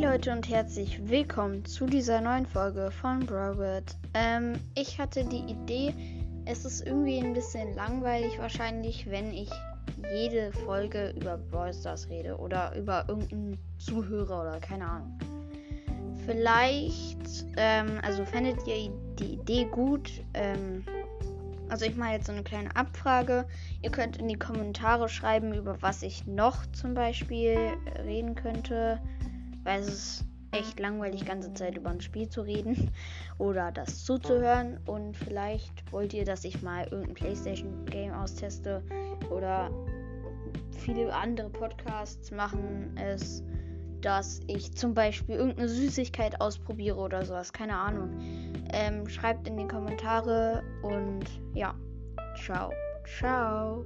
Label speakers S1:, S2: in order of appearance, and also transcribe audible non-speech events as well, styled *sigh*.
S1: Leute und herzlich willkommen zu dieser neuen Folge von Broward. Ähm, ich hatte die Idee, es ist irgendwie ein bisschen langweilig wahrscheinlich, wenn ich jede Folge über Brawl Stars rede oder über irgendeinen Zuhörer oder keine Ahnung. Vielleicht, ähm, also fändet ihr die Idee gut? Ähm, also ich mache jetzt so eine kleine Abfrage. Ihr könnt in die Kommentare schreiben, über was ich noch zum Beispiel reden könnte. Weil es ist echt langweilig, die ganze Zeit über ein Spiel zu reden *laughs* oder das zuzuhören. Und vielleicht wollt ihr, dass ich mal irgendein PlayStation-Game austeste oder viele andere Podcasts machen es dass ich zum Beispiel irgendeine Süßigkeit ausprobiere oder sowas. Keine Ahnung. Ähm, schreibt in die Kommentare und ja. Ciao. Ciao.